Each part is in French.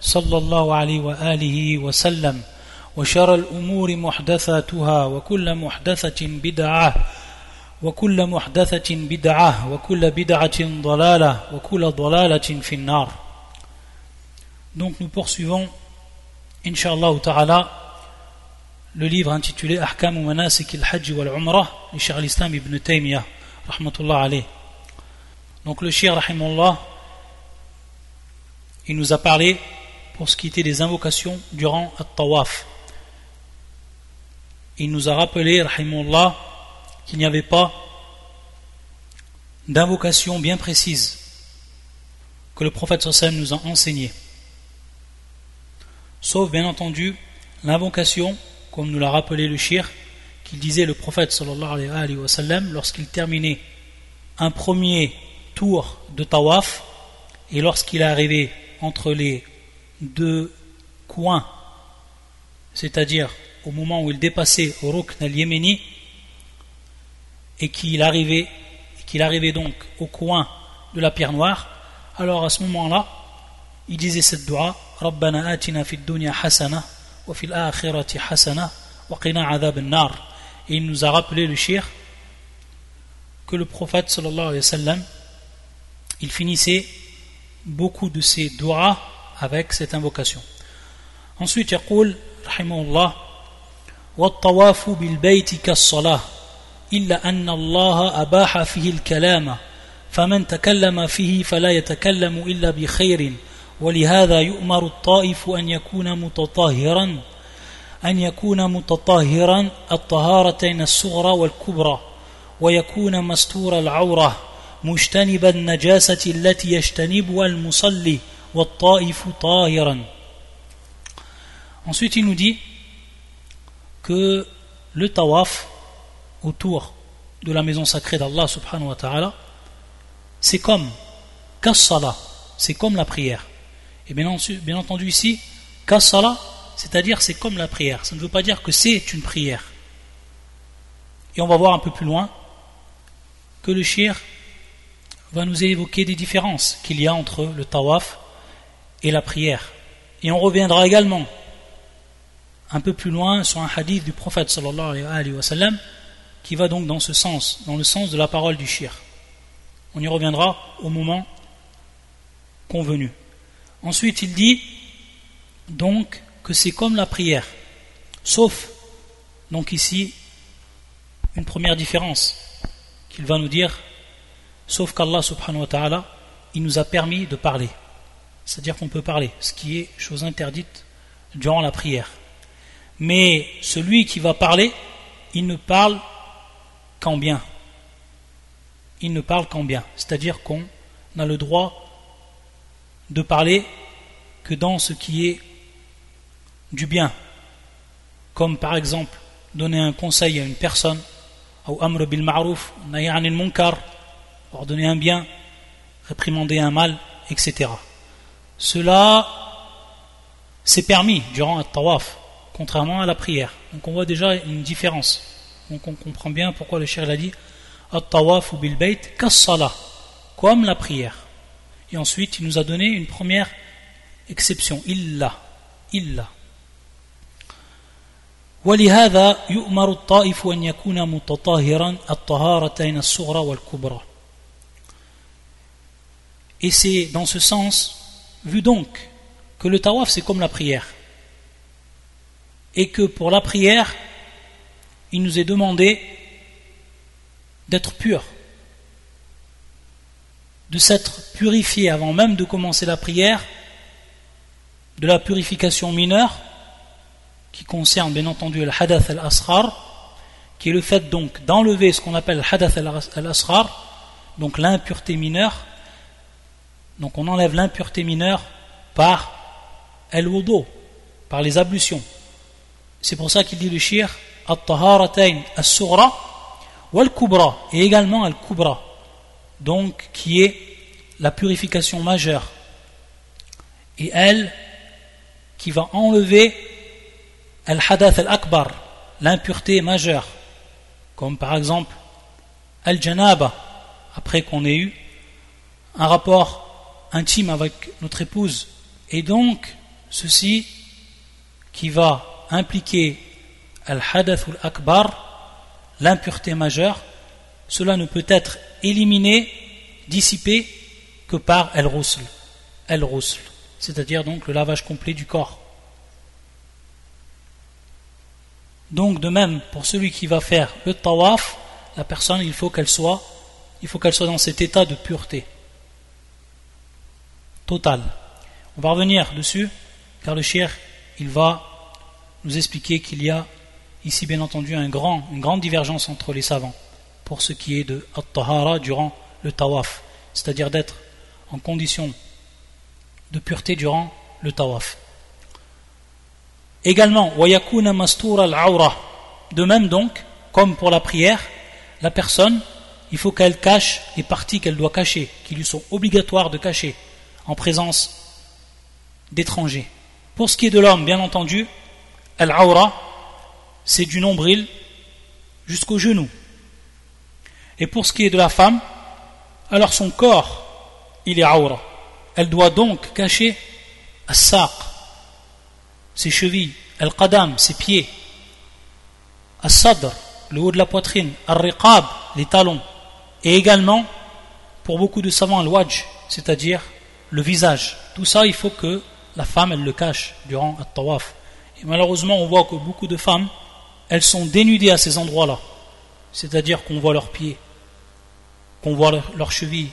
صلى الله عليه وآله وسلم وشر الأمور محدثاتها وكل محدثة بدعة وكل محدثة بدعة وكل بدعة ضلالة وكل ضلالة في النار Donc nous poursuivons, Inch'Allah ta'ala, le livre intitulé Ahkam wa Manasik al-Hajj wal Umrah, du Cheikh al-Islam ibn Taymiyyah, rahmatullah alayh. Donc le Cheikh, rahimullah, il nous a parlé pour ce qui était des invocations durant At-Tawaf. Il nous a rappelé, rahimullah, qu'il n'y avait pas d'invocation bien précise que le prophète sallam nous a enseigné. Sauf, bien entendu, l'invocation, comme nous l'a rappelé le shir, qu'il disait le prophète sallallahu alayhi wa lorsqu'il terminait un premier tour de tawaf et lorsqu'il est arrivé entre les deux coins, c'est-à-dire au moment où il dépassait Rukn al-Yéméni et qu'il arrivait, donc au coin de la pierre noire, alors à ce moment-là, il disait cette dua Rabbana atina fid dunya hasana wa fil akhirati hasana wa qina adhab nar et il nous a rappelé le shir que le prophète sallallahu alayhi wa il finissait beaucoup de ses doigts avec cette invocation. Ensuite يقول رحمه الله والطواف بالبيت كالصلاة إلا أن الله أباح فيه الكلام فمن تكلم فيه فلا يتكلم إلا بخير ولهذا يؤمر الطائف أن يكون متطهرا أن يكون متطهرا الطهارتين الصغرى والكبرى ويكون مستور العورة مجتنب النجاسة التي يجتنبها المصلي Ensuite, il nous dit que le tawaf autour de la maison sacrée d'Allah subhanahu wa ta'ala, c'est comme kassala, c'est comme la prière. Et bien, entendu ici, kassala, c'est-à-dire c'est comme la prière. Ça ne veut pas dire que c'est une prière. Et on va voir un peu plus loin que le shir va nous évoquer des différences qu'il y a entre le tawaf et la prière. Et on reviendra également un peu plus loin sur un hadith du prophète qui va donc dans ce sens, dans le sens de la parole du shir. On y reviendra au moment convenu. Ensuite, il dit donc que c'est comme la prière, sauf donc ici une première différence qu'il va nous dire, sauf qu'Allah subhanahu wa ta'ala, il nous a permis de parler, c'est-à-dire qu'on peut parler, ce qui est chose interdite durant la prière. Mais celui qui va parler, il ne parle qu'en bien. Il ne parle qu'en bien. C'est-à-dire qu'on a le droit de parler que dans ce qui est du bien. Comme par exemple donner un conseil à une personne, ou amr bil ma'ruf, munkar, ordonner un bien, réprimander un mal, etc. Cela, c'est permis durant un tawaf contrairement à la prière. Donc on voit déjà une différence. Donc on comprend bien pourquoi le cher a dit At-tawaf bil bayt comme la prière. Et ensuite, il nous a donné une première exception, illa, illa. ولهذا يؤمر الطائف أن يكون متطهرا الطهارتين الصغرى والكبرى. Et c'est dans ce sens, vu donc que le tawaf c'est comme la prière et que pour la prière, il nous est demandé d'être pur, de s'être purifié avant même de commencer la prière, de la purification mineure, qui concerne bien entendu le hadath al-asrar, qui est le fait donc d'enlever ce qu'on appelle le hadath al-asrar, donc l'impureté mineure. Donc on enlève l'impureté mineure par el wudu, par les ablutions. C'est pour ça qu'il dit le shir At-taharatayn as-sughra wal-kubra et également al-kubra donc qui est la purification majeure et elle qui va enlever al-hadath al-akbar l'impureté majeure comme par exemple al-janaba après qu'on ait eu un rapport intime avec notre épouse. Et donc ceci qui va impliquer al-hadath al-akbar l'impureté majeure cela ne peut être éliminé dissipé que par el-rusl el-rusl c'est-à-dire donc le lavage complet du corps. Donc de même pour celui qui va faire le tawaf la personne il faut qu'elle soit il faut qu'elle soit dans cet état de pureté totale on va revenir dessus car le shir il va nous expliquer qu'il y a ici bien entendu une grande divergence entre les savants pour ce qui est de at-tahara durant le tawaf c'est-à-dire d'être en condition de pureté durant le tawaf. Également, wayakuna mastura al De même donc, comme pour la prière, la personne, il faut qu'elle cache les parties qu'elle doit cacher, qui lui sont obligatoires de cacher en présence d'étrangers. Pour ce qui est de l'homme, bien entendu, al-awra, c'est du nombril jusqu'au genou. Et pour ce qui est de la femme, alors son corps, il est awra. Elle doit donc cacher as-saq, ses chevilles, al-qadam, ses pieds, as-sadr, le haut de la poitrine, al-riqab, les talons, et également, pour beaucoup de savants, al-wajj, c'est-à-dire le visage. Tout ça, il faut que la femme, elle le cache durant le tawaf. Et malheureusement, on voit que beaucoup de femmes, elles sont dénudées à ces endroits-là. C'est-à-dire qu'on voit leurs pieds, qu'on voit leurs chevilles,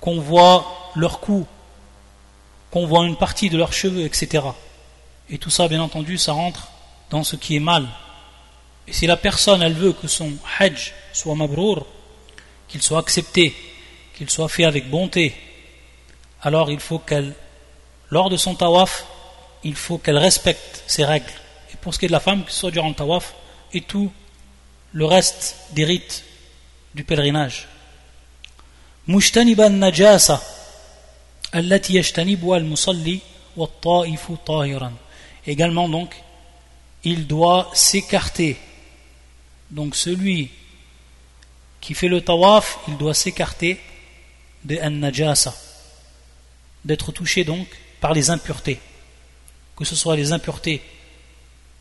qu'on voit leurs cou, qu'on voit une partie de leurs cheveux, etc. Et tout ça, bien entendu, ça rentre dans ce qui est mal. Et si la personne, elle veut que son hajj soit mabrour, qu'il soit accepté, qu'il soit fait avec bonté, alors il faut qu'elle, lors de son tawaf, il faut qu'elle respecte ces règles. Et pour ce qui est de la femme, que ce soit durant le tawaf et tout le reste des rites du pèlerinage. najasa Également donc, il doit s'écarter. Donc celui qui fait le tawaf, il doit s'écarter de an-najasa, d'être touché donc par les impuretés, que ce soit les impuretés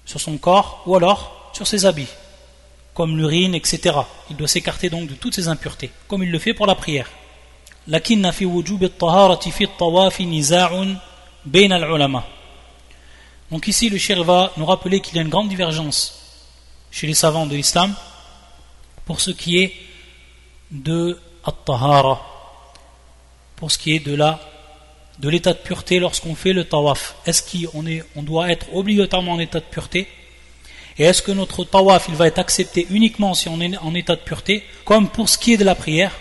sur son corps ou alors sur ses habits, comme l'urine, etc. Il doit s'écarter donc de toutes ces impuretés, comme il le fait pour la prière. Donc ici le shir va nous rappeler qu'il y a une grande divergence chez les savants de l'islam pour ce qui est de at-tahara, pour ce qui est de la de l'état de pureté lorsqu'on fait le tawaf est-ce qu'on est on doit être obligatoirement en état de pureté? Et est-ce que notre tawaf il va être accepté uniquement si on est en état de pureté comme pour ce qui est de la prière?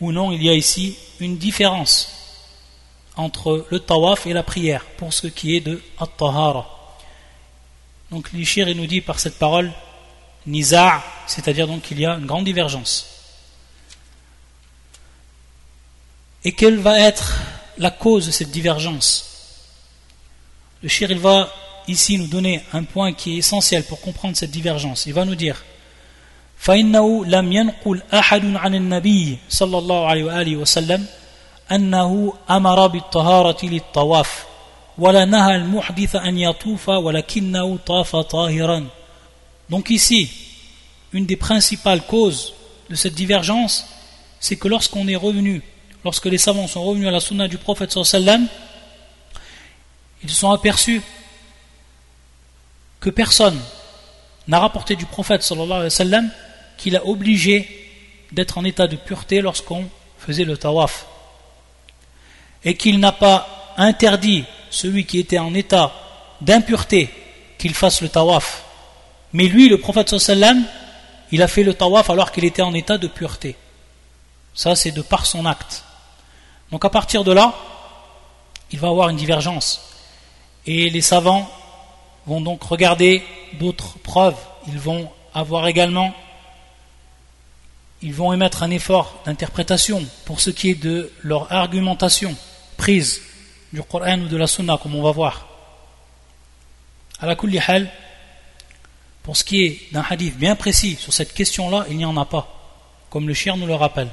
Ou non, il y a ici une différence entre le tawaf et la prière pour ce qui est de at-tahara. Donc l'Ishir nous dit par cette parole niza', c'est-à-dire donc qu'il y a une grande divergence. Et quelle va être la cause de cette divergence Le shir il va ici nous donner un point qui est essentiel pour comprendre cette divergence. Il va nous dire فإنه لم ينقل أحد عن النبي صلى الله عليه وآله وسلم أنه أمر بالطهارة للطواف ولا نهى المحدث أن يطوف ولكنه طاف طاهرا Donc ici, une des principales causes de cette divergence, c'est que lorsqu'on est revenu, lorsque les savants sont revenus à la sunna du prophète sallam, ils sont aperçus que personne n'a rapporté du prophète sallallahu qu'il a obligé d'être en état de pureté lorsqu'on faisait le tawaf. Et qu'il n'a pas interdit celui qui était en état d'impureté qu'il fasse le tawaf. Mais lui, le prophète sallam, il a fait le tawaf alors qu'il était en état de pureté. Ça, c'est de par son acte. Donc à partir de là, il va y avoir une divergence. Et les savants vont donc regarder d'autres preuves, ils vont avoir également, ils vont émettre un effort d'interprétation pour ce qui est de leur argumentation prise du Coran ou de la Sunna, comme on va voir. À la hal, pour ce qui est d'un hadith bien précis sur cette question-là, il n'y en a pas, comme le shir nous le rappelle.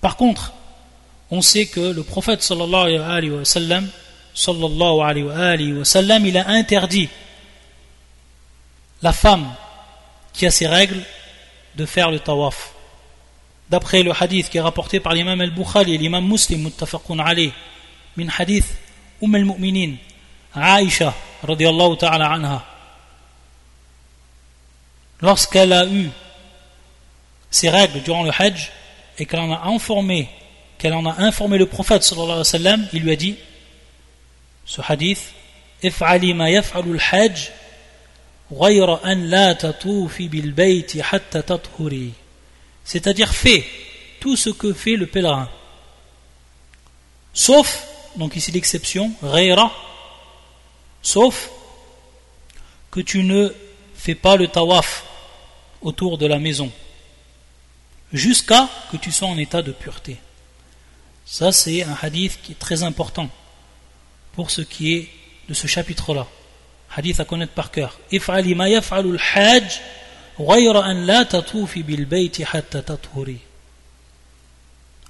Par contre, on sait que le prophète sallallahu alayhi wa sallam, sallallahu alayhi wa sallam, il a interdit la femme qui a ses règles de faire le tawaf. D'après le hadith qui est rapporté par l'imam al-Bukhari et l'imam muslim muttafaqun alayh, min hadith Umm al-Mu'minin, Aisha radiallahu ta'ala anha, lorsqu'elle a eu ses règles durant le Hajj et qu'elle en a informé, qu'elle en a informé le prophète il lui a dit ce hadith. C'est-à-dire fais tout ce que fait le pèlerin. Sauf, donc ici l'exception, ghayra, sauf que tu ne fais pas le tawaf autour de la maison jusqu'à que tu sois en état de pureté. Ça, c'est un hadith qui est très important pour ce qui est de ce chapitre-là. Hadith à connaître par cœur.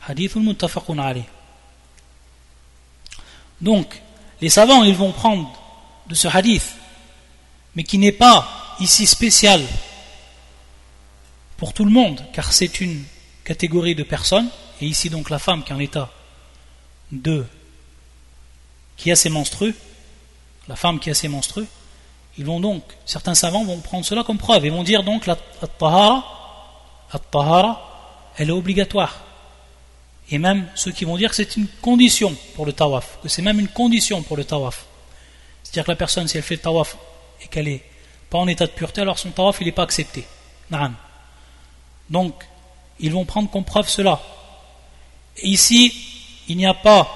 Hadith. Donc, les savants, ils vont prendre de ce hadith, mais qui n'est pas ici spécial pour tout le monde, car c'est une catégorie de personnes, et ici donc la femme qui est en état de qui a ses menstrues, la femme qui a ses menstrues, ils vont donc, certains savants vont prendre cela comme preuve, ils vont dire donc la, tahara, elle est obligatoire. Et même ceux qui vont dire que c'est une condition pour le tawaf, que c'est même une condition pour le tawaf. C'est-à-dire que la personne, si elle fait le tawaf et qu'elle n'est pas en état de pureté, alors son tawaf, il n'est pas accepté. Donc, ils vont prendre comme preuve cela. Ici, il n'y a pas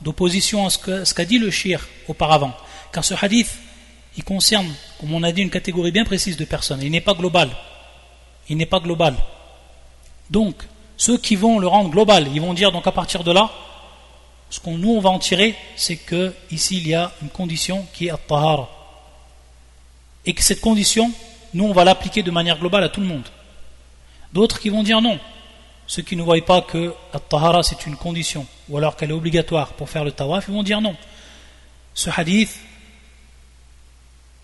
d'opposition à ce qu'a dit le shir auparavant. Car ce hadith, il concerne, comme on a dit, une catégorie bien précise de personnes. Il n'est pas global. Il n'est pas global. Donc, ceux qui vont le rendre global, ils vont dire donc à partir de là, ce qu'on nous on va en tirer, c'est que ici il y a une condition qui est at-tahara. Et que cette condition, nous on va l'appliquer de manière globale à tout le monde. D'autres qui vont dire non. Ceux qui ne voient pas que at-tahara c'est une condition, ou alors qu'elle est obligatoire pour faire le tawaf, ils vont dire non. Ce hadith,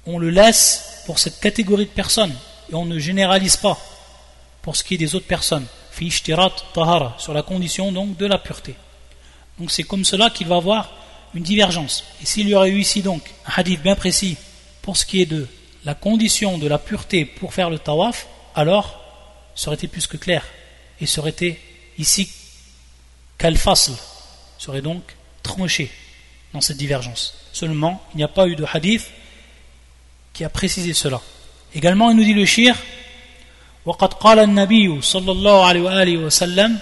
on le laisse pour cette catégorie de personnes, et on ne généralise pas pour ce qui est des autres personnes. Fi tahara, sur la condition donc de la pureté. Donc c'est comme cela qu'il va avoir une divergence. Et s'il y aurait eu ici donc un hadith bien précis pour ce qui est de la condition de la pureté pour faire le tawaf, alors ça aurait été plus que clair. Et ça aurait été ici qu'al-fasl, serait donc tranché dans cette divergence. Seulement, il n'y a pas eu de hadith qui a précisé cela. Également, il nous dit le shir وقد قال النبي صلى الله عليه وآله وسلم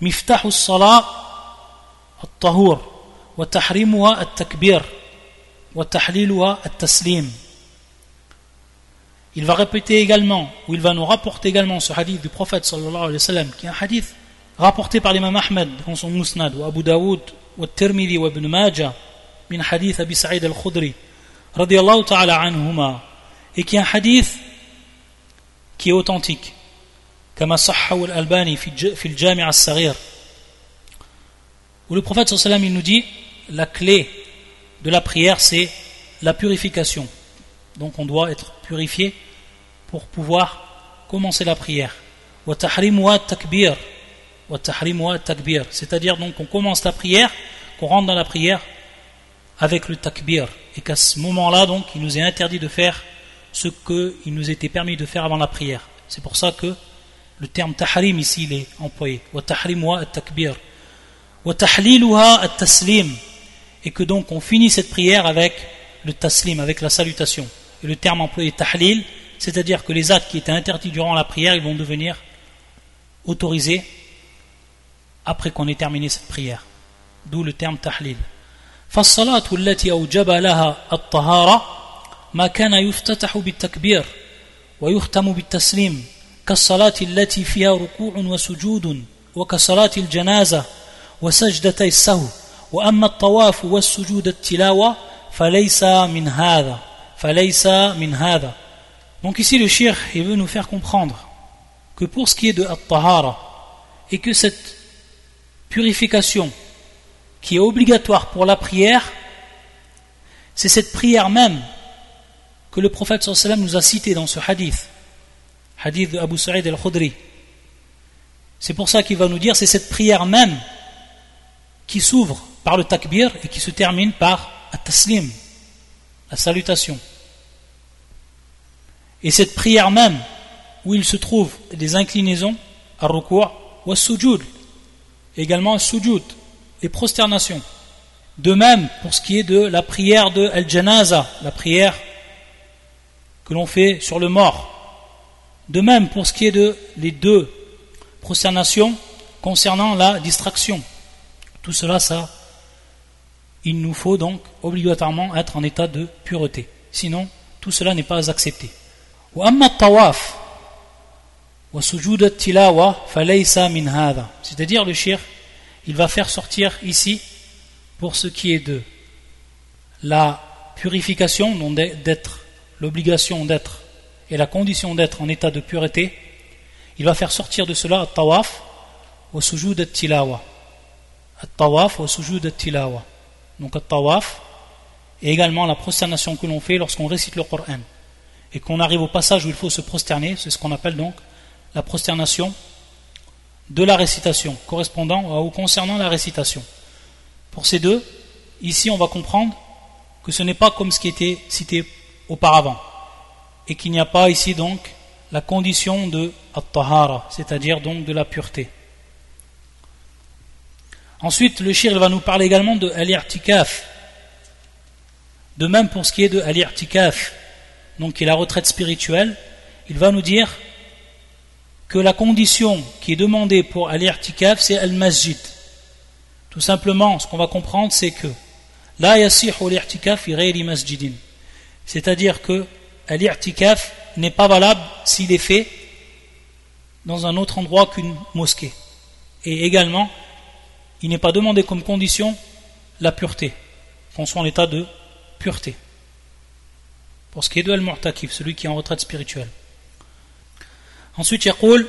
مفتاح الصلاة الطهور وتحريمها التكبير وتحليلها التسليم il va répéter également, ou il va nous rapporter également ce hadith du prophète sallallahu alayhi wa sallam, qui est un hadith rapporté par l'imam Ahmed dans son Musnad, ou Abu Daoud, ou Tirmidhi, ou Ibn Majah, min hadith Abi Sa'id al-Khudri, radiallahu ta'ala anhuma, et qui est un hadith qui est authentique, comme صحه الألباني في في الجامع الصغير où le prophète sallallahu alayhi wa sallam il nous dit la clé de la prière c'est la purification donc on doit être purifié pour pouvoir commencer la prière. C'est-à-dire donc qu'on commence la prière, qu'on rentre dans la prière avec le takbir. Et qu'à ce moment-là, donc, il nous est interdit de faire ce qu'il nous était permis de faire avant la prière. C'est pour ça que le terme tahrim ici il est employé. takbir. Et que donc on finit cette prière avec le taslim, avec la salutation et le terme employé tahlil, c'est-à-dire que les actes qui étaient interdits durant la prière, ils vont devenir autorisés après qu'on ait terminé cette prière. D'où le terme tahlil. فالصلاة التي أوجب لها الطهارة ما كان يفتتح بالتكبير ويختم بالتسليم كالصلاة التي فيها ركوع وسجود وكصلاة الجنازة وسجدتي السهو وأما الطواف والسجود التلاوة فليس من هذا falaysa Minhada. Donc ici le shir, il veut nous faire comprendre que pour ce qui est de at-tahara, et que cette purification qui est obligatoire pour la prière, c'est cette prière même que le prophète sallam nous a citée dans ce hadith, hadith de Abu Sa'id al-Khudri. C'est pour ça qu'il va nous dire, c'est cette prière même qui s'ouvre par le takbir et qui se termine par at-taslim, la salutation. Et cette prière même, où il se trouve des inclinaisons, ar-ruku' wa sujud, également sujud, les prosternations. De même, pour ce qui est de la prière de al-janaza, la prière que l'on fait sur le mort. De même, pour ce qui est de les deux prosternations concernant la distraction. Tout cela, ça, il nous faut donc obligatoirement être en état de pureté. Sinon, tout cela n'est pas accepté. C'est-à-dire le shir, il va faire sortir ici, pour ce qui est de la purification, d'être, l'obligation d'être et la condition d'être en état de pureté, il va faire sortir de cela tawaf au sujud tilawa. Tawaf au sujud tilawa. Donc tawaf et également la prosternation que l'on fait lorsqu'on récite le Coran et qu'on arrive au passage où il faut se prosterner, c'est ce qu'on appelle donc la prosternation de la récitation, correspondant ou concernant la récitation. Pour ces deux, ici on va comprendre que ce n'est pas comme ce qui était cité auparavant, et qu'il n'y a pas ici donc la condition de at-tahara, c'est-à-dire donc de la pureté. Ensuite, le shir va nous parler également de al-i'tikaf. De même pour ce qui est de al-i'tikaf, donc qui est la retraite spirituelle, il va nous dire que la condition qui est demandée pour aller i'tikaf, c'est al-masjid. Tout simplement, ce qu'on va comprendre, c'est que la yasihu l'irtikaf masjidin. C'est-à-dire que l'irtikaf n'est pas valable s'il est fait dans un autre endroit qu'une mosquée. Et également, il n'est pas demandé comme condition la pureté, qu'on soit en état de pureté. Pour ce qui est de al-mu'takif, celui qui est en retraite spirituelle. Ensuite, يقول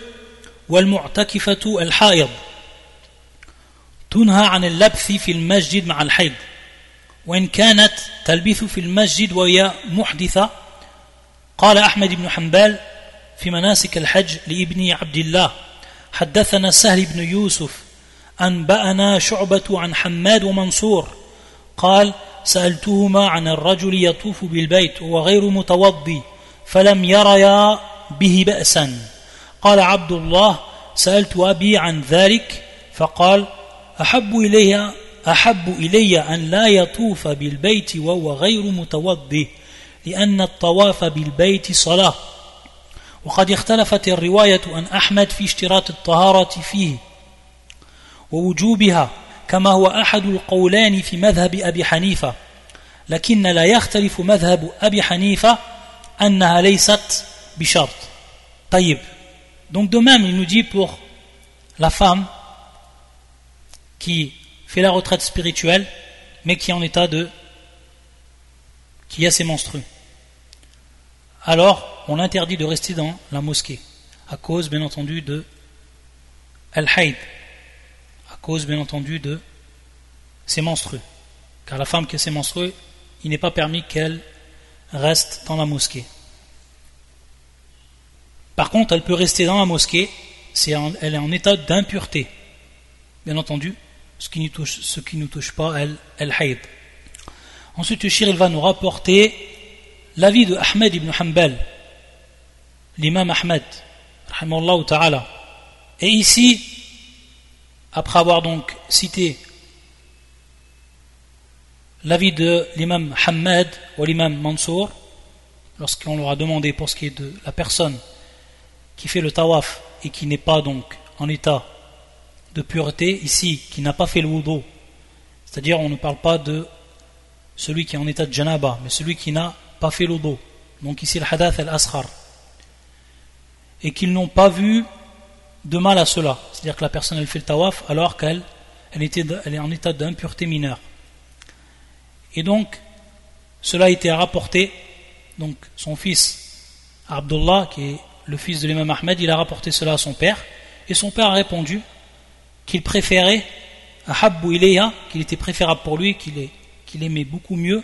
والمعتكفة الحائض تنهى عن اللبث في المسجد مع الحيض وإن كانت تلبث في المسجد وهي محدثة قال أحمد بن حنبال في مناسك الحج لابن عبد الله حدثنا سهل بن يوسف أنبأنا شعبة عن حماد ومنصور قال سألتهما عن الرجل يطوف بالبيت وغير متوضي فلم يريا به بأسا. قال عبد الله سألت أبي عن ذلك فقال أحب إلي أحب إلي أن لا يطوف بالبيت وهو غير متوضئ لأن الطواف بالبيت صلاة. وقد اختلفت الرواية عن أحمد في اشتراط الطهارة فيه ووجوبها. كما هو أحد القولان في مذهب أبي حنيفة لكن لا يختلف مذهب أبي حنيفة أنها ليست بشرط طيب Donc de même, il nous dit pour la femme qui fait la retraite spirituelle, mais qui est en état de... qui a ses menstrues. Alors, on interdit de rester dans la mosquée, à cause, bien entendu, de Al-Haïd, à cause, bien entendu, de ses menstrues. Car la femme qui a ses menstrues, il n'est pas permis qu'elle reste dans la mosquée. Par contre, elle peut rester dans la mosquée, elle est en état d'impureté. Bien entendu, ce qui ne touche, ce qui nous touche pas, elle, elle haïd. Ensuite, shir, il va nous rapporter l'avis de Ahmed ibn Hanbal, l'imam Ahmed, ta'ala. Et ici, après avoir donc cité l'avis de l'imam Hamad ou l'imam Mansour, lorsqu'on leur a demandé pour ce qui est de la personne qui fait le tawaf et qui n'est pas donc en état de pureté ici, qui n'a pas fait le wudu, c'est-à-dire on ne parle pas de celui qui est en état de janaba, mais celui qui n'a pas fait le wudu, donc ici le hadath al-asghar, et qu'ils n'ont pas vu de mal à cela, c'est-à-dire que la personne elle fait le tawaf alors qu'elle elle, était, elle est en état d'impureté mineure. Et donc, cela a été rapporté, donc son fils Abdullah, qui est le fils de l'imam Ahmed, il a rapporté cela à son père, et son père a répondu qu'il préférait à Habbu Ileya, qu'il était préférable pour lui, qu'il aimait beaucoup mieux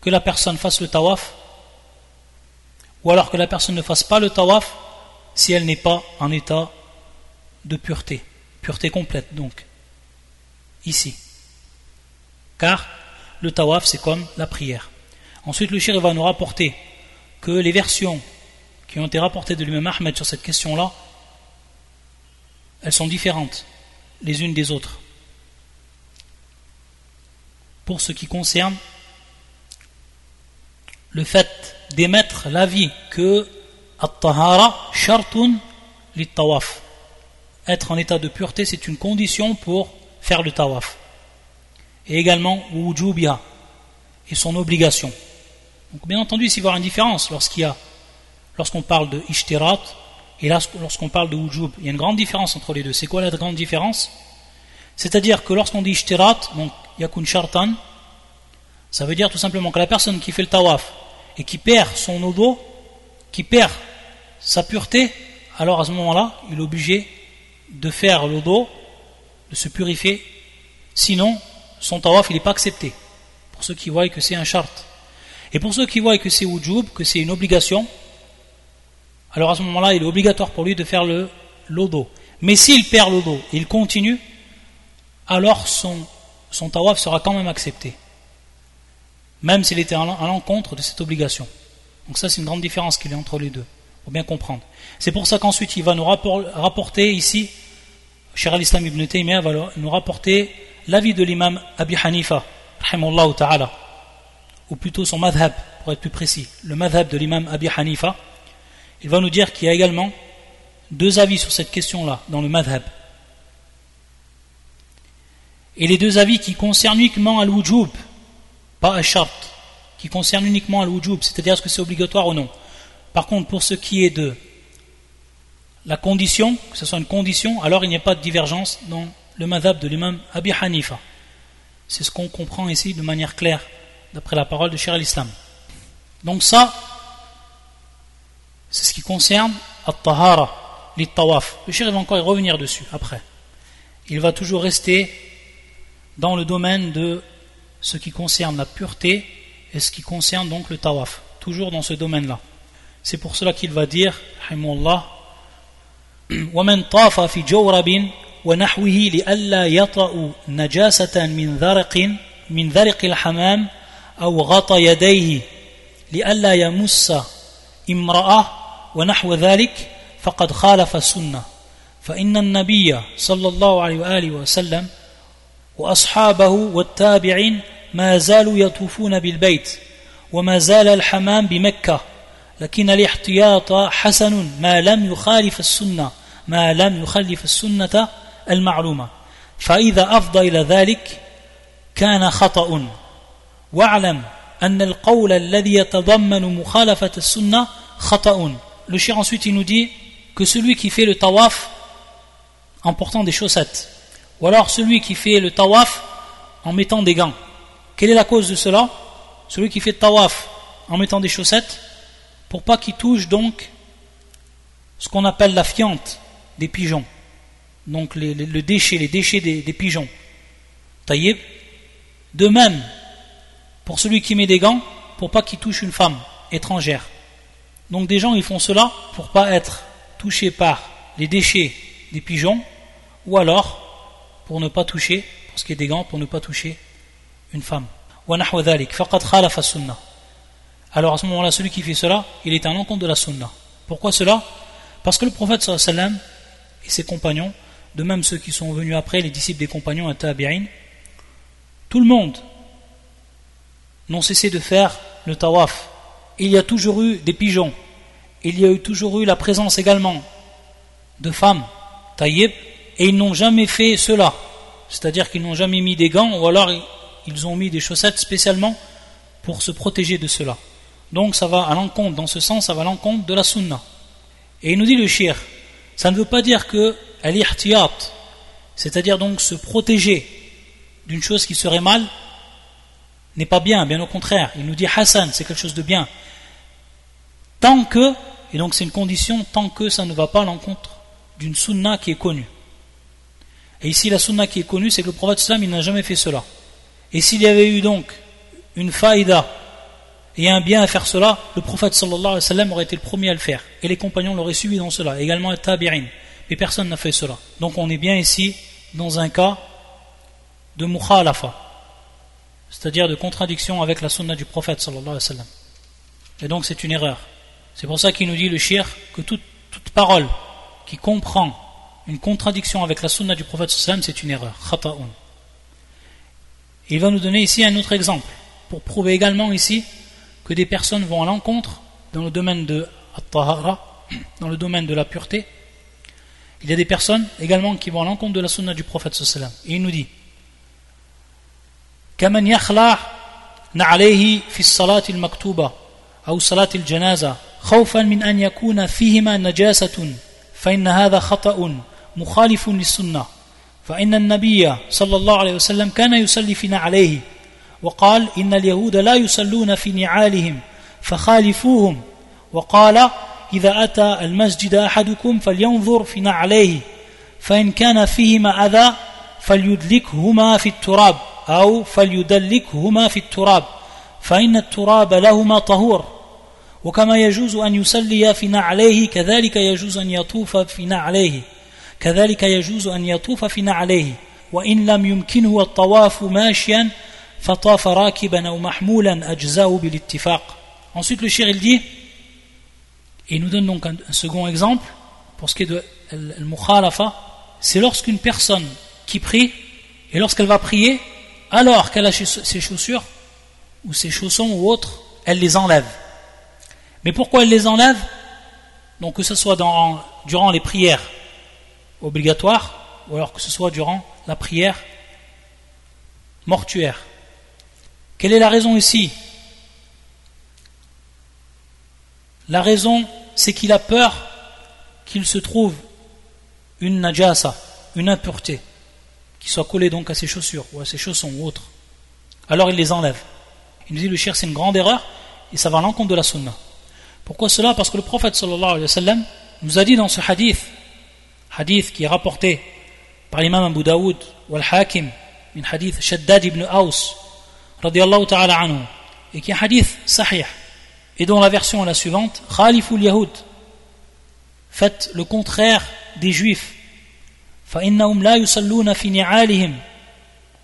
que la personne fasse le tawaf, ou alors que la personne ne fasse pas le tawaf si elle n'est pas en état de pureté, pureté complète donc, ici. Car le tawaf c'est comme la prière. Ensuite le shir va nous rapporter que les versions qui ont été rapportées de l'imam Ahmed sur cette question-là, elles sont différentes les unes des autres. Pour ce qui concerne le fait d'émettre l'avis que lit-tawaf. Être en état de pureté, c'est une condition pour faire le tawaf. Et également wujubiha et son obligation. Donc bien entendu, il y avoir une différence lorsqu'on parle de ishtirat et lorsqu'on parle de wujub. Il y a une grande différence entre les deux. C'est quoi la grande différence? C'est-à-dire que lorsqu'on dit ishtirat, donc yakun shartan, ça veut dire tout simplement que la personne qui fait le tawaf et qui perd son odo, qui perd sa pureté, alors à ce moment-là, il est obligé de faire l'odo, de se purifier, sinon son tawaf n'est pas accepté. Pour ceux qui voient que c'est un charte. Et pour ceux qui voient que c'est wujub, que c'est une obligation, alors à ce moment-là, il est obligatoire pour lui de faire le lodo. Mais s'il perd l'odo il continue, alors son, son tawaf sera quand même accepté. Même s'il était à l'encontre de cette obligation. Donc ça, c'est une grande différence qu'il y a entre les deux, bien comprendre. C'est pour ça qu'ensuite, il va nous rapporter ici, Cher al-Islam ibn Taymiyyah va nous rapporter l'avis de l'imam Abi Hanifa, ta'ala, ou plutôt son madhab, pour être plus précis, le madhab de l'imam Abi Hanifa, il va nous dire qu'il y a également deux avis sur cette question-là dans le madhab. Et les deux avis qui concernent uniquement al-wujub, pas al-shart, qui concernent uniquement al-wujub, c'est-à-dire est-ce que c'est obligatoire ou non. Par contre, pour ce qui est de la condition, que ce soit une condition, alors il n'y a pas de divergence dans le madhab de l'imam Abi Hanifa. C'est ce qu'on comprend ici de manière claire, d'après la parole de Shir al-Islam. Donc ça, c'est ce qui concerne At-Tahara, les tawaf. Le shir va encore y revenir dessus après. Il va toujours rester dans le domaine de ce qui concerne la pureté et ce qui concerne donc le tawaf. Toujours dans ce domaine-là. C'est pour cela qu'il va dire, Allah, ومن طاف في جورب ونحوه لئلا يطأ نجاسة من ذرق من ذرق الحمام أو غطى يديه لئلا يمس امرأة ونحو ذلك فقد خالف السنة فإن النبي صلى الله عليه وآله وسلم وأصحابه والتابعين ما زالوا يطوفون بالبيت وما زال الحمام بمكة. لكن الاحتياط حسن ما لم يخالف السنة ما لم يخالف السنة المعلومة فإذا أفضى إلى ذلك كان خطأ واعلم أن القول الذي يتضمن مخالفة السنة خطأ le shir ensuite il nous dit que celui qui fait le tawaf en portant des chaussettes, ou alors celui qui fait le tawaf en mettant des gants. Quelle est la cause de cela Celui qui fait le tawaf en mettant des chaussettes, pour pas qu'il touche donc ce qu'on appelle la fiente des pigeons, donc les, le déchet, les déchets des, pigeons. Taïeb? De même, pour celui qui met des gants, pour pas qu'il touche une femme étrangère. Donc des gens ils font cela pour pas être touchés par les déchets des pigeons ou alors pour ne pas toucher, pour ce qui est des gants, pour ne pas toucher une femme. Alors à ce moment-là, celui qui fait cela, il est un l'encontre de la sunna. Pourquoi cela? Parce que le prophète sallam et ses compagnons, de même ceux qui sont venus après, les disciples des compagnons à Tabi'in, tout le monde n'ont cessé de faire le tawaf il y a toujours eu des pigeons, il y a eu toujours eu la présence également de femmes taïeb, et ils n'ont jamais fait cela. C'est-à-dire qu'ils n'ont jamais mis des gants ou alors ils ont mis des chaussettes spécialement pour se protéger de cela. Donc ça va à l'encontre, dans ce sens, ça va à l'encontre de la sunna. Et il nous dit le shir, ça ne veut pas dire que al-ihtiyat, c'est-à-dire donc se protéger d'une chose qui serait mal, n'est pas bien, bien au contraire. Il nous dit Hassan, c'est quelque chose de bien. Tant que, et donc c'est une condition, tant que ça ne va pas à l'encontre d'une sunna qui est connue. Et ici, la sunna qui est connue, c'est que le prophète sallam, il n'a jamais fait cela. Et s'il y avait eu donc une faïda et un bien à faire cela, le prophète sallallahu alayhi wa sallam aurait été le premier à le faire. Et les compagnons l'auraient suivi dans cela, également le tabi'in. Mais personne n'a fait cela. Donc on est bien ici dans un cas de mukhalafa, c'est-à-dire de contradiction avec la sunna du prophète sallallahu alayhi wa sallam. Et donc c'est une erreur. C'est pour ça qu'il nous dit le shir que toute, parole qui comprend une contradiction avec la sunna du prophète sallam, c'est une erreur. Khata'un. Il va nous donner ici un autre exemple pour prouver également ici que des personnes vont à l'encontre dans le domaine de tahara dans le domaine de la pureté. Il y a des personnes également qui vont à l'encontre de la sunna du prophète sallam. Et il nous dit كمن يخلع نعليه في الصلاة المكتوبة أو صلاة الجنازة خوفا من أن يكون فيهما نجاسة فإن هذا خطأ مخالف للسنة فإن النبي صلى الله عليه وسلم كان يصلي في نعليه وقال إن اليهود لا يصلون في نعالهم فخالفوهم. وقال إذا أتى المسجد أحدكم فلينظر في نعليه فإن كان فيهما أذى فليدلكهما في التراب أو فليدلكهما في التراب فإن التراب لهما طهور. وكما يجوز أن يصلي في نعليه كذلك يجوز أن يطوف في نعليه كذلك يجوز أن يطوف في نعليه. وإن لم يمكنه الطواف ماشيا Ensuite, le shir, il dit, et il nous donne donc un, second exemple, pour ce qui est de al-mukhalafa, c'est lorsqu'une personne qui prie, et lorsqu'elle va prier, alors qu'elle a ses chaussures, ou ses chaussons ou autres, elle les enlève. Mais pourquoi elle les enlève? Donc que ce soit durant les prières obligatoires, ou alors que ce soit durant la prière mortuaire. Quelle est la raison ici? La raison, c'est qu'il a peur qu'il se trouve une najasa, une impureté, qui soit collée donc à ses chaussures ou à ses chaussons ou autres. Alors il les enlève. Il nous dit le shir c'est une grande erreur et ça va à l'encontre de la sunna. Pourquoi cela? Parce que le prophète sallallahu nous a dit dans ce hadith hadith qui est rapporté par l'imam Abu Daoud ou al-Hakim, une hadith Shaddad ibn Aus, radiallahu ta'ala anhu, et qui est un hadith sahih, et dont la version est la suivante Khaliful Yahud, faites le contraire des juifs. فإنهم لا يصلون في نعالهم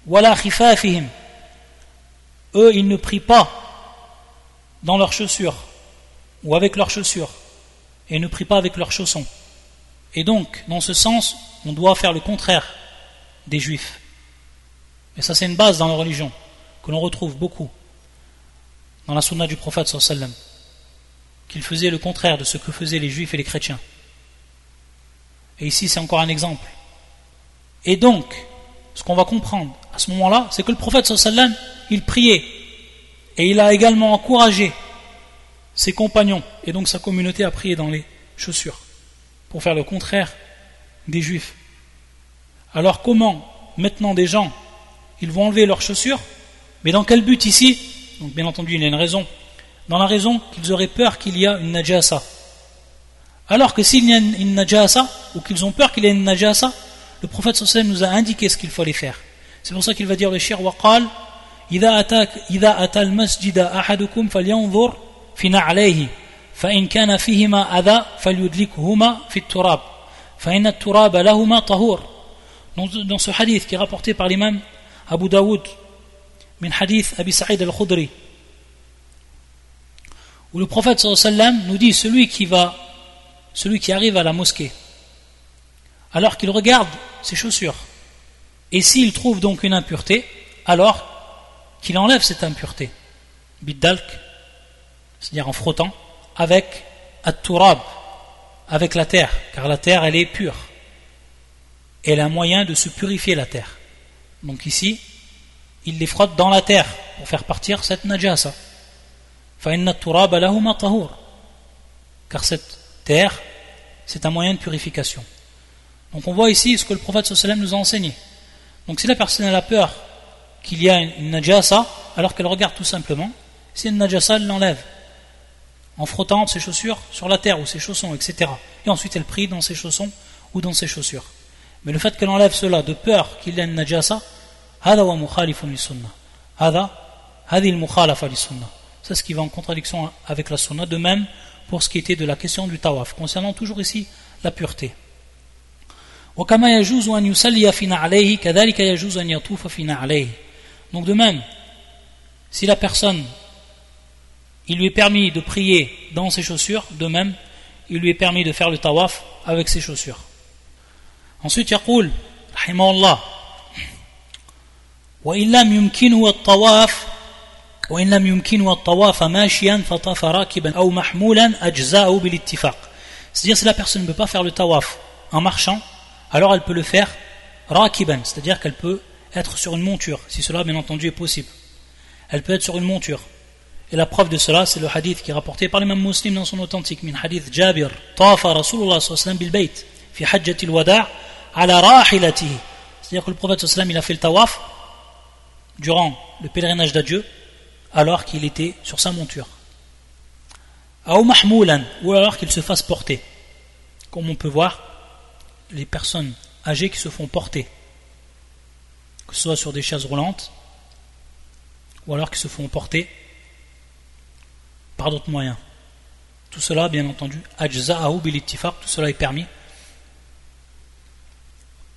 ولا خفافهم eux ils ne prient pas dans leurs chaussures ou avec leurs chaussures et ne prient pas avec leurs chaussons et donc, dans ce sens, on doit faire le contraire des juifs. Et ça, c'est une base dans la religion que l'on retrouve beaucoup dans la sunna du prophète sallam qu'il faisait le contraire de ce que faisaient les juifs et les chrétiens. Et ici, c'est encore un exemple. Et donc, ce qu'on va comprendre à ce moment-là, c'est que le prophète sallam, il priait et il a également encouragé ses compagnons et donc sa communauté à prier dans les chaussures pour faire le contraire des juifs. Alors comment maintenant des gens, ils vont enlever leurs chaussures, mais dans quel but ici Donc bien entendu, il y a une raison. Dans la raison qu'ils auraient peur qu'il y a une najasa. Alors que s'il y a une najasa, ou qu'ils ont peur qu'il y ait une najasa, le prophète sallam nous a indiqué ce qu'il fallait faire. C'est pour ça qu'il va dire le shir waqal إذا أتى إذا أتى المسجد أحدكم فلينظر في نعليه فإن كان فيهما أذى فليدلكهما في التراب فإن التراب لهما طهور dans ce hadith qui est rapporté par l'imam Abu Daoud min hadith Sa'id al-Khudri où le prophète nous dit celui qui va celui qui arrive à la mosquée alors qu'il regarde ses chaussures et s'il trouve donc une impureté alors qu'il enlève cette impureté bidalk c'est-à-dire en frottant avec at-turab, avec la terre, car la terre elle est pure. est un moyen de se purifier la terre. Donc ici, il les frotte dans la terre pour faire partir cette najasa. Car cette terre, c'est un moyen de purification. Donc on voit ici ce que le prophète nous a enseigné. Donc si la personne a peur qu'il y a une najasa, alors qu'elle regarde tout simplement, si une najasa, elle l'enlève en frottant ses chaussures sur la terre ou ses chaussons, etc. Et ensuite elle prie dans ses chaussons ou dans ses chaussures. Mais le fait qu'elle enlève cela de peur qu'il y ait une najasa, c'est ce qui va en contradiction avec la sunna. De même pour ce qui était de la question du tawaf, concernant toujours ici la pureté. Donc de même, si la personne, il lui est permis de prier dans ses chaussures, de même, il lui est permis de faire le tawaf avec ses chaussures. Ensuite, يقول رحمه الله وإن لم يمكنه الطواف وإن لم يمكنه الطواف ماشيا فطاف راكبا أو محمولا أجزاءه بالاتفاق c'est-à-dire si la personne ne peut pas faire le tawaf en marchant alors elle peut le faire rakiban c'est-à-dire qu'elle peut être sur une monture si cela bien entendu est possible elle peut être sur une monture et la preuve de cela c'est le hadith qui est rapporté par l'imam muslim dans son authentique min hadith Jabir طاف رسول الله صلى الله عليه وسلم بالبيت في حجة الوداع على راحلته c'est-à-dire que le prophète sallam il a fait le tawaf durant le pèlerinage d'adieu alors qu'il était sur sa monture. Ou alors qu'il se fasse porter. Comme on peut voir, les personnes âgées qui se font porter, que ce soit sur des chaises roulantes, ou alors qui se font porter par d'autres moyens. Tout cela, bien entendu, tout cela est permis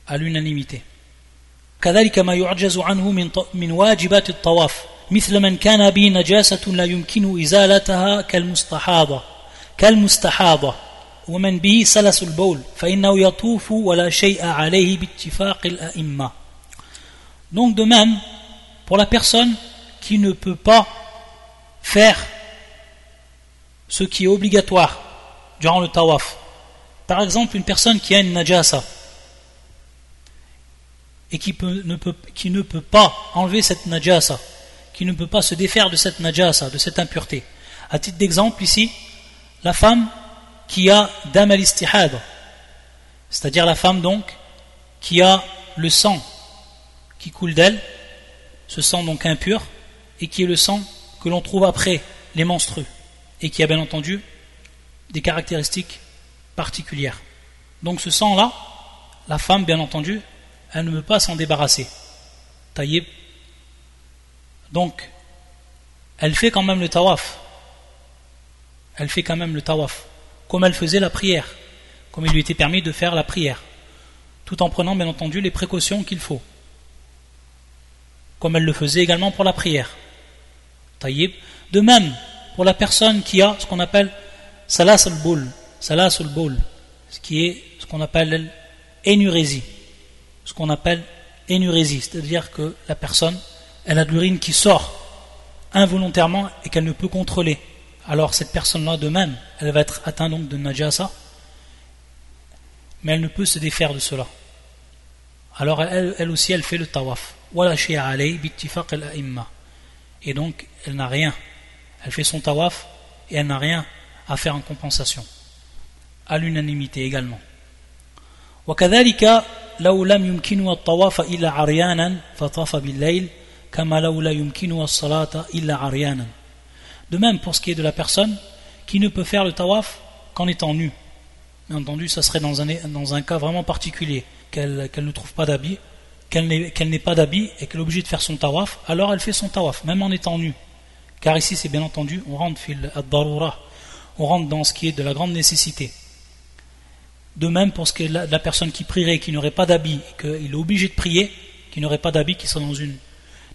à l'unanimité. كذلك ما يعجز عنه من من واجبات الطواف مثل من كان به نجاسة لا يمكن إزالتها كالمستحاضة كالمستحاضة ومن به سلس البول فإنه يطوف ولا شيء عليه باتفاق الأئمة Donc de même, pour la personne qui ne peut pas faire ce qui est obligatoire durant le tawaf. Par exemple, une personne qui a une najasa, et qui, ne peut, pas enlever cette najasa, qui ne peut pas se défaire de cette najasa, de cette impureté. À titre d'exemple, ici, la femme qui a dam al c'est-à-dire la femme donc qui a le sang qui coule d'elle, ce sang donc impur, et qui est le sang que l'on trouve après les menstrues, et qui a bien entendu des caractéristiques particulières. Donc ce sang-là, la femme, bien entendu, elle ne pas s'en débarrasser. Taïb. Donc, elle fait quand même le tawaf. Elle fait quand même le tawaf. Comme elle faisait la prière. Comme il lui était permis de faire la prière. Tout en prenant, bien entendu, les précautions qu'il faut. Comme elle le faisait également pour la prière. Taïb. De même, pour la personne qui a ce qu'on appelle salas al-boul. Salas al-boul. Ce qui est ce qu'on appelle l'énurésie ce qu'on appelle énurésie, c'est-à-dire que la personne, elle a de l'urine qui sort involontairement et qu'elle ne peut contrôler. Alors cette personne-là, de même, elle va être atteinte donc de najasa, mais elle ne peut se défaire de cela. Alors elle, aussi, elle fait le tawaf. Et donc, elle n'a rien. Elle fait son tawaf et elle n'a rien à faire en compensation. À l'unanimité également. لو لم يمكنه الطواف إلا عريانا فطاف بالليل كما لو لا يمكنه الصلاة إلا عريانا De même pour ce qui est de la personne qui ne peut faire le tawaf qu'en étant nu. Bien entendu, ça serait dans un, dans un cas vraiment particulier, qu'elle qu ne trouve pas d'habit, qu'elle n'ait pas d'habit et qu'elle est obligée de faire son tawaf, alors elle fait son tawaf, même en étant nu. Car ici, c'est bien entendu, on rentre fil ad-darura, on rentre dans ce qui est de la grande nécessité. De même pour ce que la, la personne qui prierait, qui n'aurait pas d'habit, qu'il est obligé de prier, qui n'aurait pas d'habit, qui soit dans une,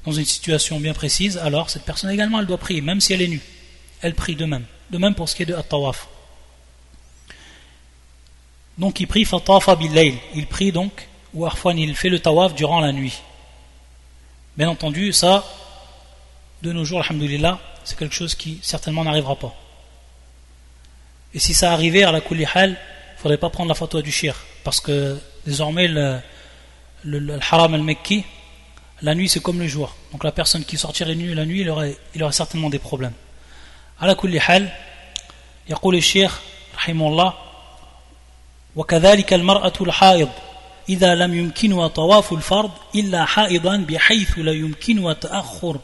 dans une situation bien précise, alors cette personne également elle doit prier, même si elle est nue. Elle prie de même. De même pour ce qui est de at-tawaf. Donc il prie fatafa bil Il prie donc, ou arfan il fait le tawaf durant la nuit. Bien entendu, ça, de nos jours, alhamdulillah, c'est quelque chose qui certainement n'arrivera pas. Et si ça arrivait à la kulihal, faudrait pas prendre la photo du shir, parce que désormais le, haram al-Mekki, la nuit c'est comme le jour. Donc la personne qui sortirait nuit la nuit, il aurait, il aurait certainement des problèmes. على كل حال يقول الشيخ رحمه الله وكذلك المرأة الحائض إذا لم يمكنها طواف الفرض إلا حائضا بحيث لا يمكنها تأخر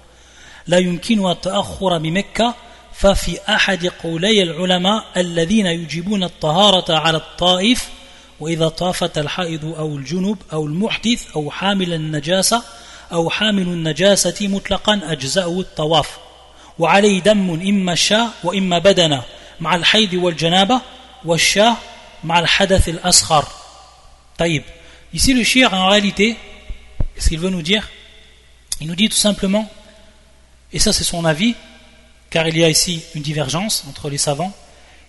لا يمكنها التأخر بمكة ففي أحد قولي العلماء الذين يجيبون الطهارة على الطائف وإذا طافت الحائض أو الجنوب أو المحدث أو حامل النجاسة أو حامل النجاسة مطلقا أجزأه الطواف. وعليه دم إما الشاة وإما بدنة مع الحيض والجنابة والشاة مع الحدث الأصغر. طيب ici le shir en réalité qu'est-ce qu'il veut nous dire? Il nous dit tout simplement et ça c'est son avis car il y a ici une divergence entre les savants.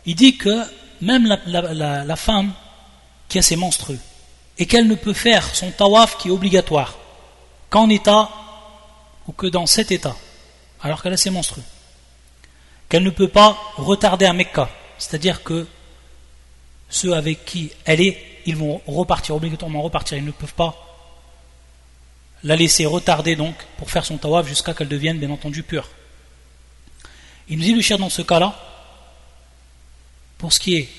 Il dit que même la, femme qui a ses menstrues et qu'elle ne peut faire son tawaf qui est obligatoire qu'en état ou que dans cet état, alors qu'elle a ses menstrues, qu'elle ne peut pas retarder un Mecca, c'est-à-dire que ceux avec qui elle est, ils vont repartir, obligatoirement repartir, ils ne peuvent pas la laisser retarder donc pour faire son tawaf jusqu'à qu'elle devienne bien entendu pure. Il nous dit le cher dans ce cas-là, pour ce qui est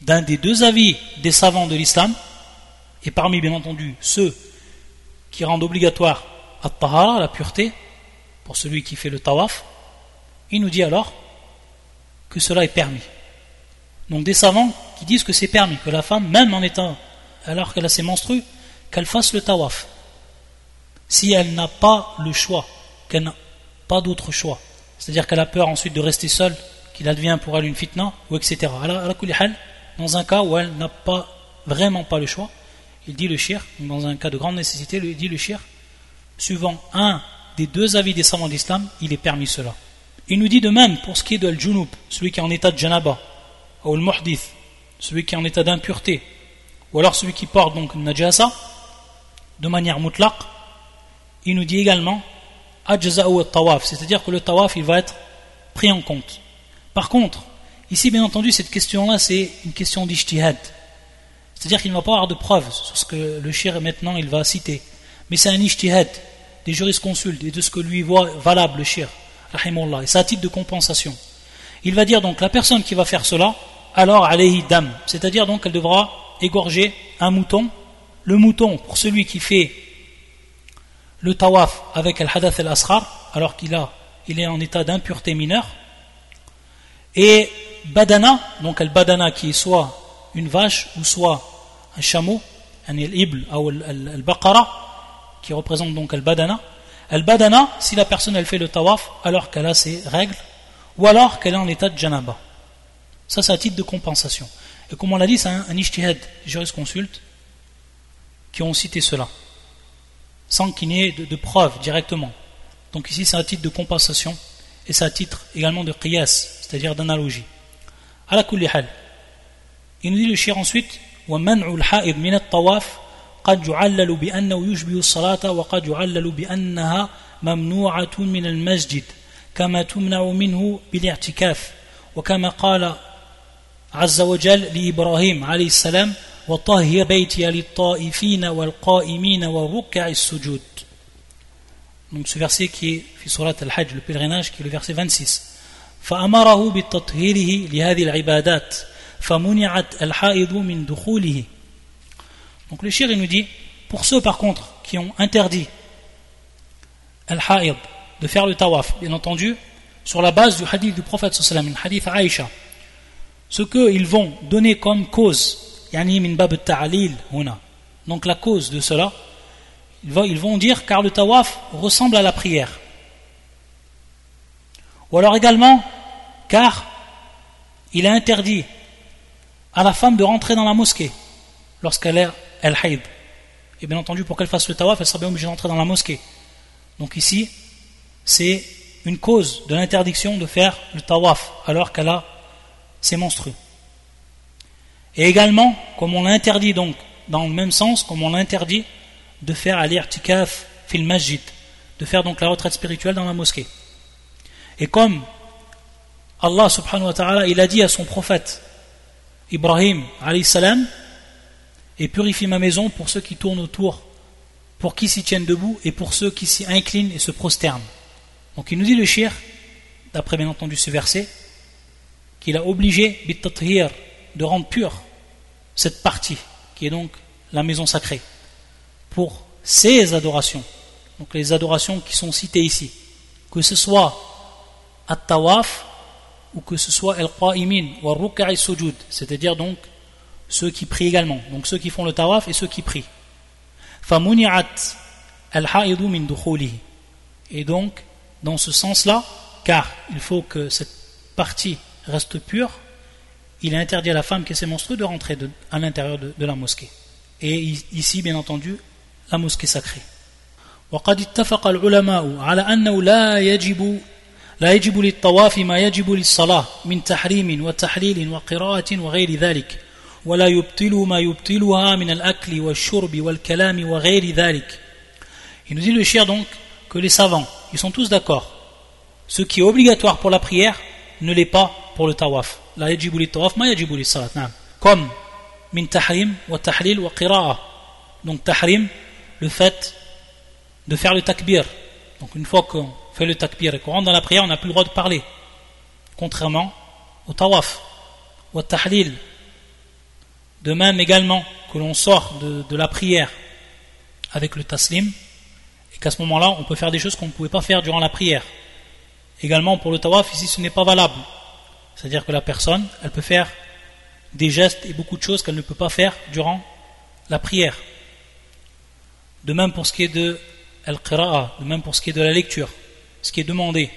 d'un des deux avis des savants de l'islam, et parmi bien entendu ceux qui rendent obligatoire at-tahara, la pureté, pour celui qui fait le tawaf, il nous dit alors que cela est permis. Donc des savants qui disent que c'est permis, que la femme, même en étant, alors qu'elle a ses menstrues, qu'elle fasse le tawaf. Si elle n'a pas le choix, qu'elle n'a pas d'autre choix, c'est-à-dire qu'elle a peur ensuite de rester seule, qu'il advient pour elle une fitna, ou etc. Dans un cas où elle n'a pas vraiment pas le choix, il dit le shir, dans un cas de grande nécessité, il dit le shir, suivant un des deux avis des savants d'islam, il est permis cela. Il nous dit de même pour ce qui est de al-junub, celui qui est en état de janaba, ou al-muhdith, celui qui est en état d'impureté, ou alors celui qui porte donc najasa, de manière mutlaq, il nous dit également ajza'u tawaf, c'est-à-dire que le tawaf il va être pris en compte. Par contre, ici bien entendu cette question-là c'est une question d'ijtihad, c'est-à-dire qu'il ne va pas avoir de preuves sur ce que le shir maintenant il va citer. Mais c'est un ijtihad des jurisconsultes et de ce que lui voit valable le shir, et c'est à titre de compensation. Il va dire donc la personne qui va faire cela, alors alayhi dam, c'est-à-dire donc elle devra égorger un mouton. Le mouton, pour celui qui fait le tawaf avec al-hadath al-asghar, alors qu'il a, il est en état d'impureté mineure, et badana, donc al-badana qui est soit une vache ou soit un chameau, un ibl ou al-baqara, qui représente donc al-badana. Al-badana, si la personne elle fait le tawaf alors qu'elle a ses règles, ou alors qu'elle est en état de janaba. Ça, c'est à titre de compensation. Et comme on l'a dit, c'est un, un ijtihad, jurisconsulte, qui ont cité cela, sans qu'il n'y ait de, de preuve directement. Donc ici, c'est à titre de compensation, et c'est à titre également de qiyas, c'est-à-dire d'analogie. À la kulli hal. Il nous dit le shir ensuite, ومنع الحائض من الطواف قد يعلل بأنه يشبه الصلاة وقد يعلل بأنها ممنوعة من المسجد كما تمنع منه بالاعتكاف وكما قال عز وجل لإبراهيم عليه السلام وطهر بيتي للطائفين والقائمين والركع السجود Donc ce verset qui est في سورة الحج, le pèlerinage, qui est le verset 26. فأمره بتطهيره لهذه العبادات donc le shir il nous dit pour ceux par contre qui ont interdit al-ha'id de faire le tawaf bien entendu sur la base du hadith du prophète sallallahu alayhi wa hadith Aïcha ce qu'ils vont donner comme cause donc la cause de cela ils vont dire car le tawaf ressemble à la prière ou alors également car il a interdit à la femme de rentrer dans la mosquée lorsqu'elle est el haïd. Et bien entendu, pour qu'elle fasse le tawaf, elle sera obligée d'entrer dans la mosquée. Donc ici, c'est une cause de l'interdiction de faire le tawaf alors qu'elle a ses menstrues. Et également, comme on l'interdit donc, dans le même sens, comme on l'interdit de faire al-i'tikaf fil masjid, de faire donc la retraite spirituelle dans la mosquée. Et comme Allah subhanahu wa ta'ala, il a dit à son prophète, Ibrahim salam et purifie ma maison pour ceux qui tournent autour pour qui s'y tiennent debout et pour ceux qui s'y inclinent et se prosternent. Donc il nous dit le shir, d'après bien entendu ce verset, qu'il a obligé de rendre pure cette partie, qui est donc la maison sacrée, pour ces adorations, donc les adorations qui sont citées ici, que ce soit at-tawaf ou que ce soit al-qa'imin ou al sujud, c'est-à-dire donc ceux qui prient également, donc ceux qui font le tawaf et ceux qui prient. Et donc, dans ce sens-là, car il faut que cette partie reste pure, il est interdit à la femme qui est menstruée de rentrer à l'intérieur de, la mosquée. Et ici, bien entendu, la mosquée sacrée. وقد اتفق العلماء على أنه لا يجب لا يجب للطواف ما يجب للصلاة من تحريم وتحليل وقراءة وغير ذلك ولا يبطل ما يبطلها من الأكل والشرب والكلام وغير ذلك Il nous dit le shir donc que les savants, ils sont tous d'accord. Ce qui est obligatoire pour la prière ne l'est pas pour le tawaf. Li tawaf ma yajibu li salat. Comme min tahrim wa tahlil wa qira'a. Donc tahrim, le fait de faire le takbir. Donc une fois qu'on fait le takbir et qu'on rentre dans la prière, on n'a plus le droit de parler. Contrairement au tawaf. Wa tahlil. De même également que l'on sort de, de la prière avec le taslim, et qu'à ce moment-là, on peut faire des choses qu'on ne pouvait pas faire durant la prière. Également pour le tawaf, ici ce n'est pas valable. C'est-à-dire que la personne, elle peut faire des gestes et beaucoup de choses qu'elle ne peut pas faire durant la prière. De même pour ce qui est de al-qira'a, de même pour ce qui est de la lecture, ce qui est demandé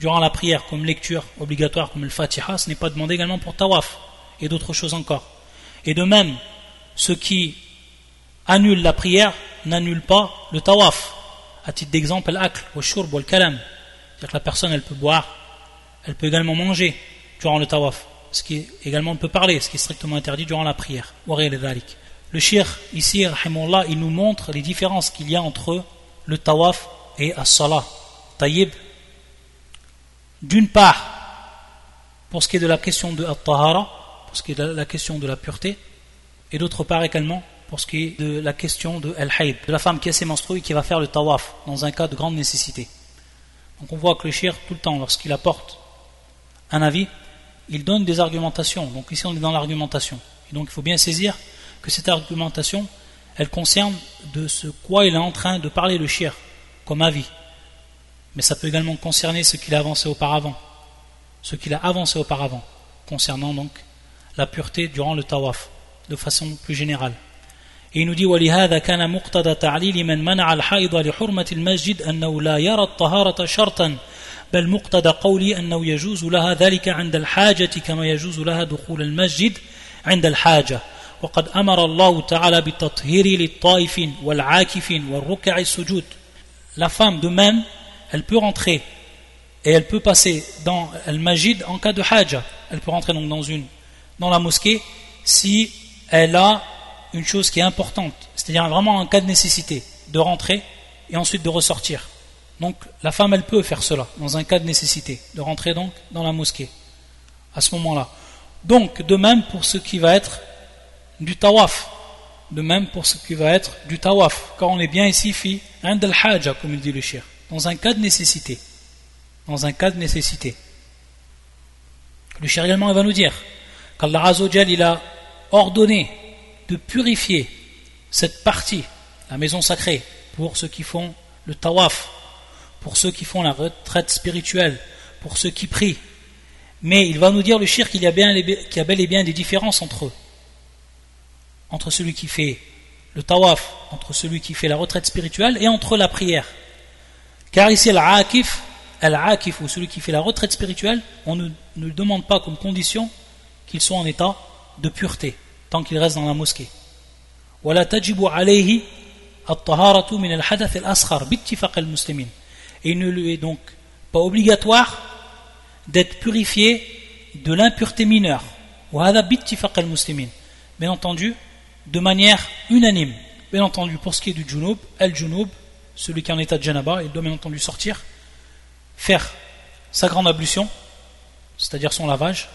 durant la prière comme lecture obligatoire comme le fatiha, ce n'est pas demandé également pour tawaf et d'autres choses encore. Et de même, ce qui annule la prière n'annule pas le tawaf. À titre d'exemple, l'akl, le shurb, le kalam. C'est-à-dire que la personne, elle peut boire, elle peut également manger durant le tawaf, ce qui également peut parler, ce qui est strictement interdit durant la prière. Le shir, ici, il nous montre les différences qu'il y a entre le tawaf et as-salah. Taïb, d'une part, pour ce qui est de la question de at-tahara, pour ce qui est de la question de la pureté, et d'autre part également pour ce qui est de la question de al-hayd, de la femme qui a ses menstrues et qui va faire le tawaf dans un cas de grande nécessité. Donc on voit que le shir, tout le temps, lorsqu'il apporte un avis, il donne des argumentations. Donc ici on est dans l'argumentation. Et donc il faut bien saisir que cette argumentation, elle concerne de ce quoi il est en train de parler le shir comme avis. Mais ça peut également concerner ce qu'il a avancé auparavant. Ce qu'il a avancé auparavant, concernant donc la pureté durant le tawaf, de façon plus générale. Et il nous dit ولهذا كان مقتضى تعليل من منع الحائض لحرمة المسجد أنه لا يرى الطهارة شرطا بل مقتضى قولي أنه يجوز لها ذلك عند الحاجة كما يجوز لها دخول المسجد عند الحاجة وقد أمر الله تعالى بالتطهير للطائفين والعاكفين والركع السجود La femme de même, elle peut rentrer et elle peut passer dans le majid en cas de haja. Elle peut rentrer donc dans une dans la mosquée si elle a une chose qui est importante, c'est-à-dire vraiment en cas de nécessité, de rentrer et ensuite de ressortir. Donc la femme, elle peut faire cela, dans un cas de nécessité, de rentrer donc dans la mosquée, à ce moment-là. Donc, de même pour ce qui va être du tawaf, de même pour ce qui va être du tawaf, car on est bien ici, fi, al haja, comme il dit le shir, dans un cas de nécessité. Dans un cas de nécessité. Le shir également va nous dire qu'Allah il a ordonné de purifier cette partie, la maison sacrée, pour ceux qui font le tawaf, pour ceux qui font la retraite spirituelle, pour ceux qui prient. Mais il va nous dire le shir qu'il y, a bel et bien des différences entre eux. Entre celui qui fait le tawaf, entre celui qui fait la retraite spirituelle et entre la prière. Car ici, al-akif, al-akif ou celui qui fait la retraite spirituelle, on ne, ne demande pas comme condition qu'il soit en état de pureté tant qu'il reste dans la mosquée. Et il ne lui est donc pas obligatoire d'être purifié de l'impureté mineure. Bien entendu, de manière unanime. Bien entendu, pour ce qui est du junub, el junub, celui qui est en état de janaba, il doit bien entendu sortir, faire sa grande ablution, c'est-à-dire son lavage,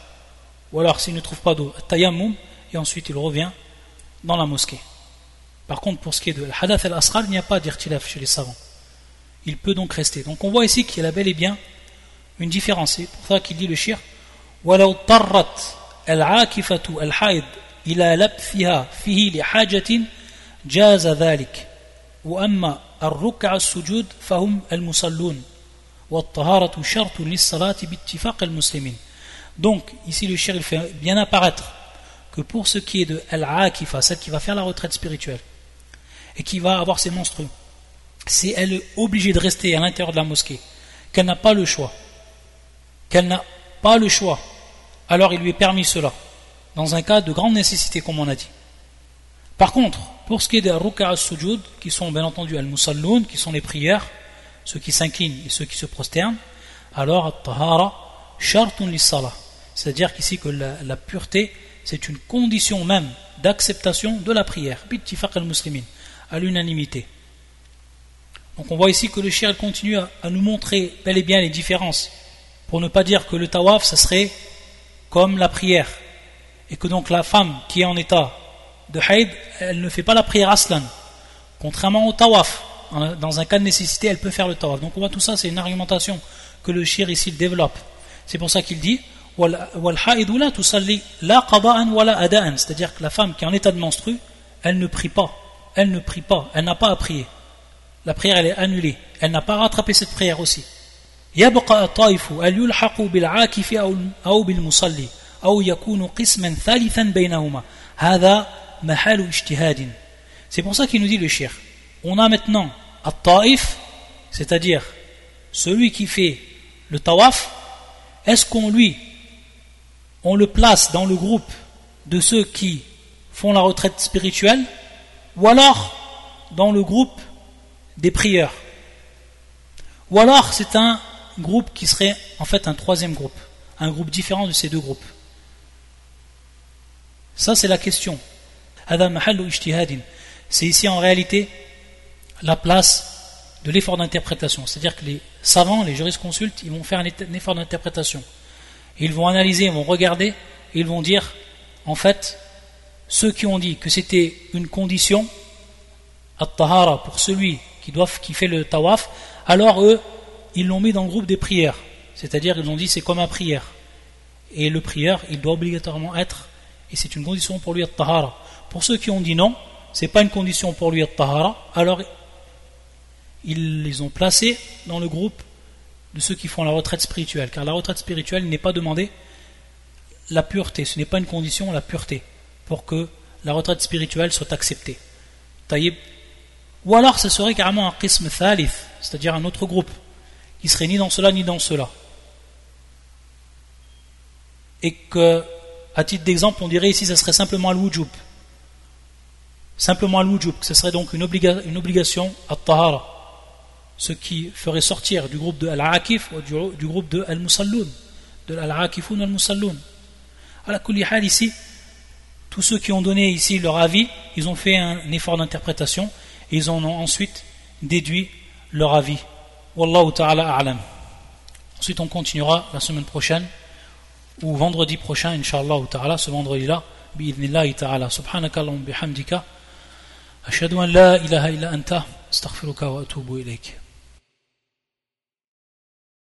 ou alors s'il ne trouve pas d'eau, tayammum, et ensuite il revient dans la mosquée. Par contre, pour ce qui est de l'hadath al-asghar, il n'y a pas d'irtilaf chez les savants Il peut donc rester. Donc on voit ici qu'il y a bel et bien une différence. C'est pour ça qu'il dit le shir ولو طرت العاكفة الحائض إلى لبثها فيه لحاجة جاز ذلك وأما الركع السجود فهم المصلون والطهارة شرط للصلاة باتفاق المسلمين Donc, ici le shir il fait bien apparaître que pour ce qui est de Al-Akifa, celle qui va faire la retraite spirituelle, et qui va avoir ses monstrueux, si elle est obligée de rester à l'intérieur de la mosquée, qu'elle n'a pas le choix, qu'elle n'a pas le choix, alors il lui est permis cela, dans un cas de grande nécessité, comme on a dit. Par contre, pour ce qui est des ruka al-sujud, qui sont bien entendu al-musalloun, qui sont les prières, ceux qui s'inclinent et ceux qui se prosternent, alors tahara shartun lis-salah. C'est-à-dire qu'ici que la, pureté, c'est une condition même d'acceptation de la prière, bittifaq al-muslimin, à l'unanimité. Donc on voit ici que le shir continue à, nous montrer bel et bien les différences, pour ne pas dire que le tawaf, ça serait comme la prière, et que donc la femme qui est en état de haïd, elle ne fait pas la prière aslan, contrairement au tawaf. Dans un cas de nécessité, elle peut faire le tawaf. Donc on voit tout ça, c'est une argumentation que le shir ici développe. C'est pour ça qu'il dit c'est-à-dire que la femme qui est en état de menstru, elle ne prie pas, elle ne prie pas, elle n'a pas à prier la prière elle est annulée. Elle n'a pas rattrapé cette prière aussi. يبقى الطائف هل يلحق بالعاكف أو أو بالمصلي أو يكون قسما ثالثا بينهما هذا محل اجتهاد C'est pour ça qu'il nous dit le shir. On a maintenant at-taif, c'est-à-dire celui qui fait le tawaf, est-ce qu'on lui, on le place dans le groupe de ceux qui font la retraite spirituelle, ou alors dans le groupe des prieurs. Ou alors c'est un groupe qui serait en fait un troisième groupe, un groupe différent de ces deux groupes. Ça c'est la question. C'est ici en réalité la place de l'effort d'interprétation. C'est-à-dire que les savants, les jurisconsultes, ils vont faire un effort d'interprétation. Ils vont analyser, ils vont regarder, ils vont dire, en fait, ceux qui ont dit que c'était une condition, at-tahara, pour celui qui, doivent, qui fait le tawaf, alors eux, ils l'ont mis dans le groupe des prières. C'est-à-dire, ils ont dit c'est comme un prière. Et le prière, il doit obligatoirement être, et c'est une condition pour lui être tahara. Pour ceux qui ont dit non, c'est pas une condition pour lui être tahara, alors ils les ont placés dans le groupe de ceux qui font la retraite spirituelle. Car la retraite spirituelle n'est pas demandée la pureté, ce n'est pas une condition la pureté pour que la retraite spirituelle soit acceptée. Taïb, ou alors ce serait carrément un qism thalith, c'est-à-dire un autre groupe, qui serait ni dans cela ni dans cela. Et que, à titre d'exemple, on dirait ici, ce serait simplement al-wujub. Simplement al-wujub, ce serait donc une, obligation à tahara. Ce qui ferait sortir du groupe de al-akif ou du, groupe de al-musalloun. De al-akifoun al-musalloun. À ici, tous ceux qui ont donné ici leur avis, ils ont fait un effort d'interprétation ils en ont ensuite déduit leur avis. Wallahu ta'ala a'lam. Ensuite, on continuera la semaine prochaine ou vendredi prochain, inshallah ta'ala, ce vendredi-là, bi'idnillahi ta'ala. Subhanaka Allahum bihamdika. An la ilaha illa anta, astaghfiruka wa atubu ilayk.